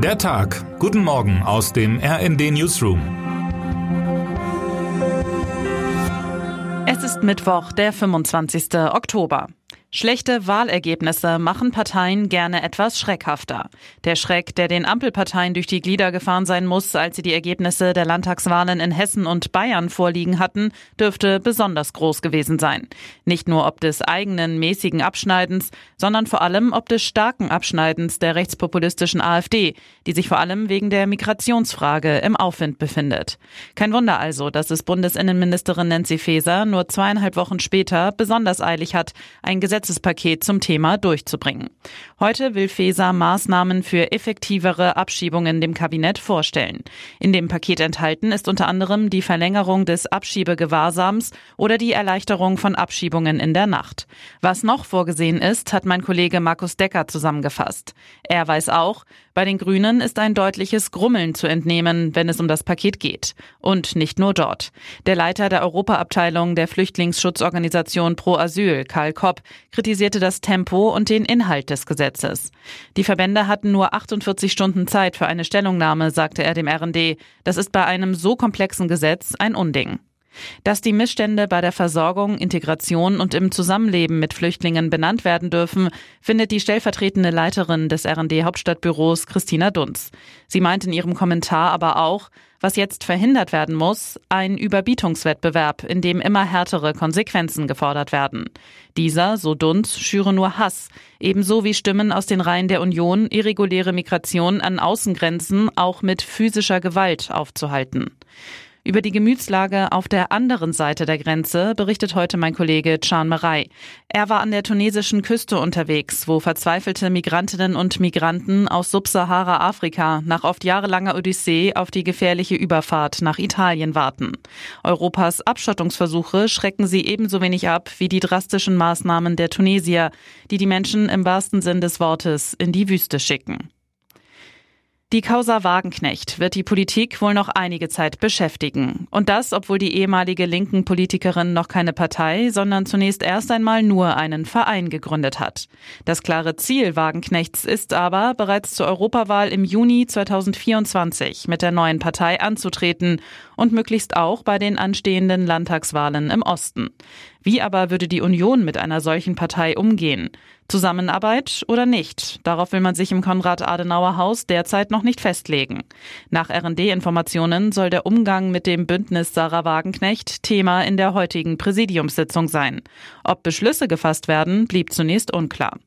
Der Tag. Guten Morgen aus dem RND Newsroom. Es ist Mittwoch, der 25. Oktober. Schlechte Wahlergebnisse machen Parteien gerne etwas schreckhafter. Der Schreck, der den Ampelparteien durch die Glieder gefahren sein muss, als sie die Ergebnisse der Landtagswahlen in Hessen und Bayern vorliegen hatten, dürfte besonders groß gewesen sein. Nicht nur ob des eigenen mäßigen Abschneidens, sondern vor allem ob des starken Abschneidens der rechtspopulistischen AfD, die sich vor allem wegen der Migrationsfrage im Aufwind befindet. Kein Wunder also, dass es Bundesinnenministerin Nancy Faeser nur zweieinhalb Wochen später besonders eilig hat, ein Gesetz Gesetzespaket zum Thema durchzubringen. Heute will Feser Maßnahmen für effektivere Abschiebungen dem Kabinett vorstellen. In dem Paket enthalten ist unter anderem die Verlängerung des Abschiebegewahrsams oder die Erleichterung von Abschiebungen in der Nacht. Was noch vorgesehen ist, hat mein Kollege Markus Decker zusammengefasst. Er weiß auch, bei den Grünen ist ein deutliches Grummeln zu entnehmen, wenn es um das Paket geht. Und nicht nur dort. Der Leiter der Europaabteilung der Flüchtlingsschutzorganisation Pro Asyl, Karl Kopp, kritisierte das Tempo und den Inhalt des Gesetzes. Die Verbände hatten nur 48 Stunden Zeit für eine Stellungnahme, sagte er dem RND. Das ist bei einem so komplexen Gesetz ein Unding. Dass die Missstände bei der Versorgung, Integration und im Zusammenleben mit Flüchtlingen benannt werden dürfen, findet die stellvertretende Leiterin des RD Hauptstadtbüros Christina Dunz. Sie meint in ihrem Kommentar aber auch, was jetzt verhindert werden muss, ein Überbietungswettbewerb, in dem immer härtere Konsequenzen gefordert werden. Dieser, so Dunz, schüre nur Hass, ebenso wie Stimmen aus den Reihen der Union, irreguläre Migration an Außengrenzen auch mit physischer Gewalt aufzuhalten. Über die Gemütslage auf der anderen Seite der Grenze berichtet heute mein Kollege Can Marei. Er war an der tunesischen Küste unterwegs, wo verzweifelte Migrantinnen und Migranten aus Subsahara-Afrika nach oft jahrelanger Odyssee auf die gefährliche Überfahrt nach Italien warten. Europas Abschottungsversuche schrecken sie ebenso wenig ab wie die drastischen Maßnahmen der Tunesier, die die Menschen im wahrsten Sinn des Wortes in die Wüste schicken. Die Causa Wagenknecht wird die Politik wohl noch einige Zeit beschäftigen. Und das, obwohl die ehemalige linken Politikerin noch keine Partei, sondern zunächst erst einmal nur einen Verein gegründet hat. Das klare Ziel Wagenknechts ist aber, bereits zur Europawahl im Juni 2024 mit der neuen Partei anzutreten und möglichst auch bei den anstehenden Landtagswahlen im Osten. Wie aber würde die Union mit einer solchen Partei umgehen? Zusammenarbeit oder nicht? Darauf will man sich im Konrad-Adenauer-Haus derzeit noch nicht festlegen. Nach RD-Informationen soll der Umgang mit dem Bündnis Sarah Wagenknecht Thema in der heutigen Präsidiumssitzung sein. Ob Beschlüsse gefasst werden, blieb zunächst unklar.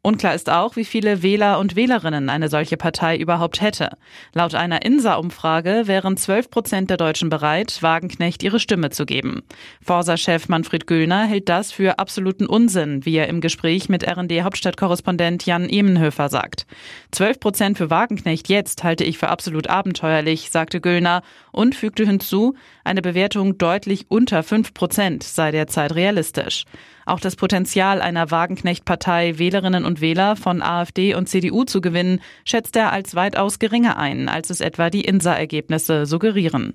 Unklar ist auch, wie viele Wähler und Wählerinnen eine solche Partei überhaupt hätte. Laut einer INSA-Umfrage wären 12 Prozent der Deutschen bereit, Wagenknecht ihre Stimme zu geben. Forsa-Chef Manfred Göhner hält das für absoluten Unsinn, wie er im Gespräch mit RND-Hauptstadtkorrespondent Jan Emenhöfer sagt. 12 Prozent für Wagenknecht jetzt halte ich für absolut abenteuerlich, sagte Göhner und fügte hinzu, eine Bewertung deutlich unter 5 Prozent sei derzeit realistisch. Auch das Potenzial einer Wagenknecht-Partei Wählerinnen und Wähler von AfD und CDU zu gewinnen, schätzt er als weitaus geringer ein, als es etwa die INSA-Ergebnisse suggerieren.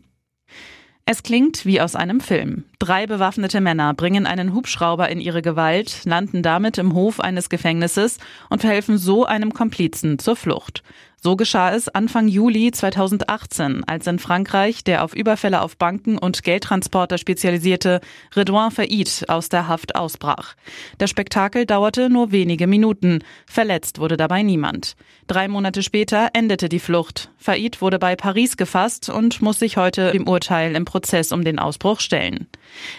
Es klingt wie aus einem Film. Drei bewaffnete Männer bringen einen Hubschrauber in ihre Gewalt, landen damit im Hof eines Gefängnisses und verhelfen so einem Komplizen zur Flucht. So geschah es Anfang Juli 2018, als in Frankreich der auf Überfälle auf Banken und Geldtransporter spezialisierte Redouin Faid aus der Haft ausbrach. Das Spektakel dauerte nur wenige Minuten. Verletzt wurde dabei niemand. Drei Monate später endete die Flucht. Faid wurde bei Paris gefasst und muss sich heute dem Urteil im Prozess um den Ausbruch stellen.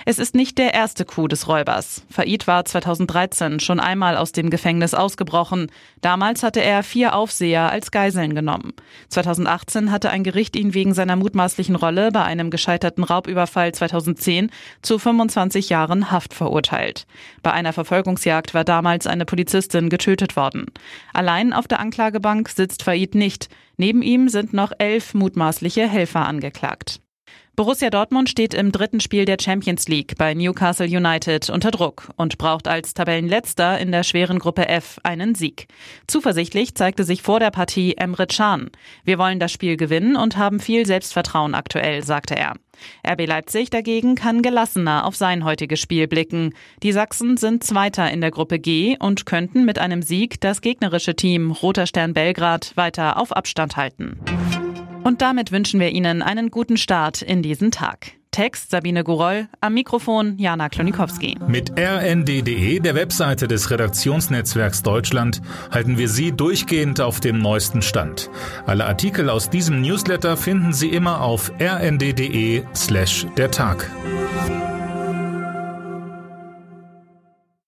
Es ist nicht der erste Coup des Räubers. Faid war 2013 schon einmal aus dem Gefängnis ausgebrochen. Damals hatte er vier Aufseher als Geiseln genommen. 2018 hatte ein Gericht ihn wegen seiner mutmaßlichen Rolle bei einem gescheiterten Raubüberfall 2010 zu 25 Jahren Haft verurteilt. Bei einer Verfolgungsjagd war damals eine Polizistin getötet worden. Allein auf der Anklagebank sitzt Faid nicht. Neben ihm sind noch elf mutmaßliche Helfer angeklagt. Borussia Dortmund steht im dritten Spiel der Champions League bei Newcastle United unter Druck und braucht als Tabellenletzter in der schweren Gruppe F einen Sieg. Zuversichtlich zeigte sich vor der Partie Emre Can. Wir wollen das Spiel gewinnen und haben viel Selbstvertrauen aktuell, sagte er. RB Leipzig dagegen kann gelassener auf sein heutiges Spiel blicken. Die Sachsen sind Zweiter in der Gruppe G und könnten mit einem Sieg das gegnerische Team Roter Stern Belgrad weiter auf Abstand halten. Und damit wünschen wir Ihnen einen guten Start in diesen Tag. Text Sabine Guroll, am Mikrofon Jana Klonikowski. Mit rnd.de, der Webseite des Redaktionsnetzwerks Deutschland, halten wir Sie durchgehend auf dem neuesten Stand. Alle Artikel aus diesem Newsletter finden Sie immer auf rnd.de slash der Tag.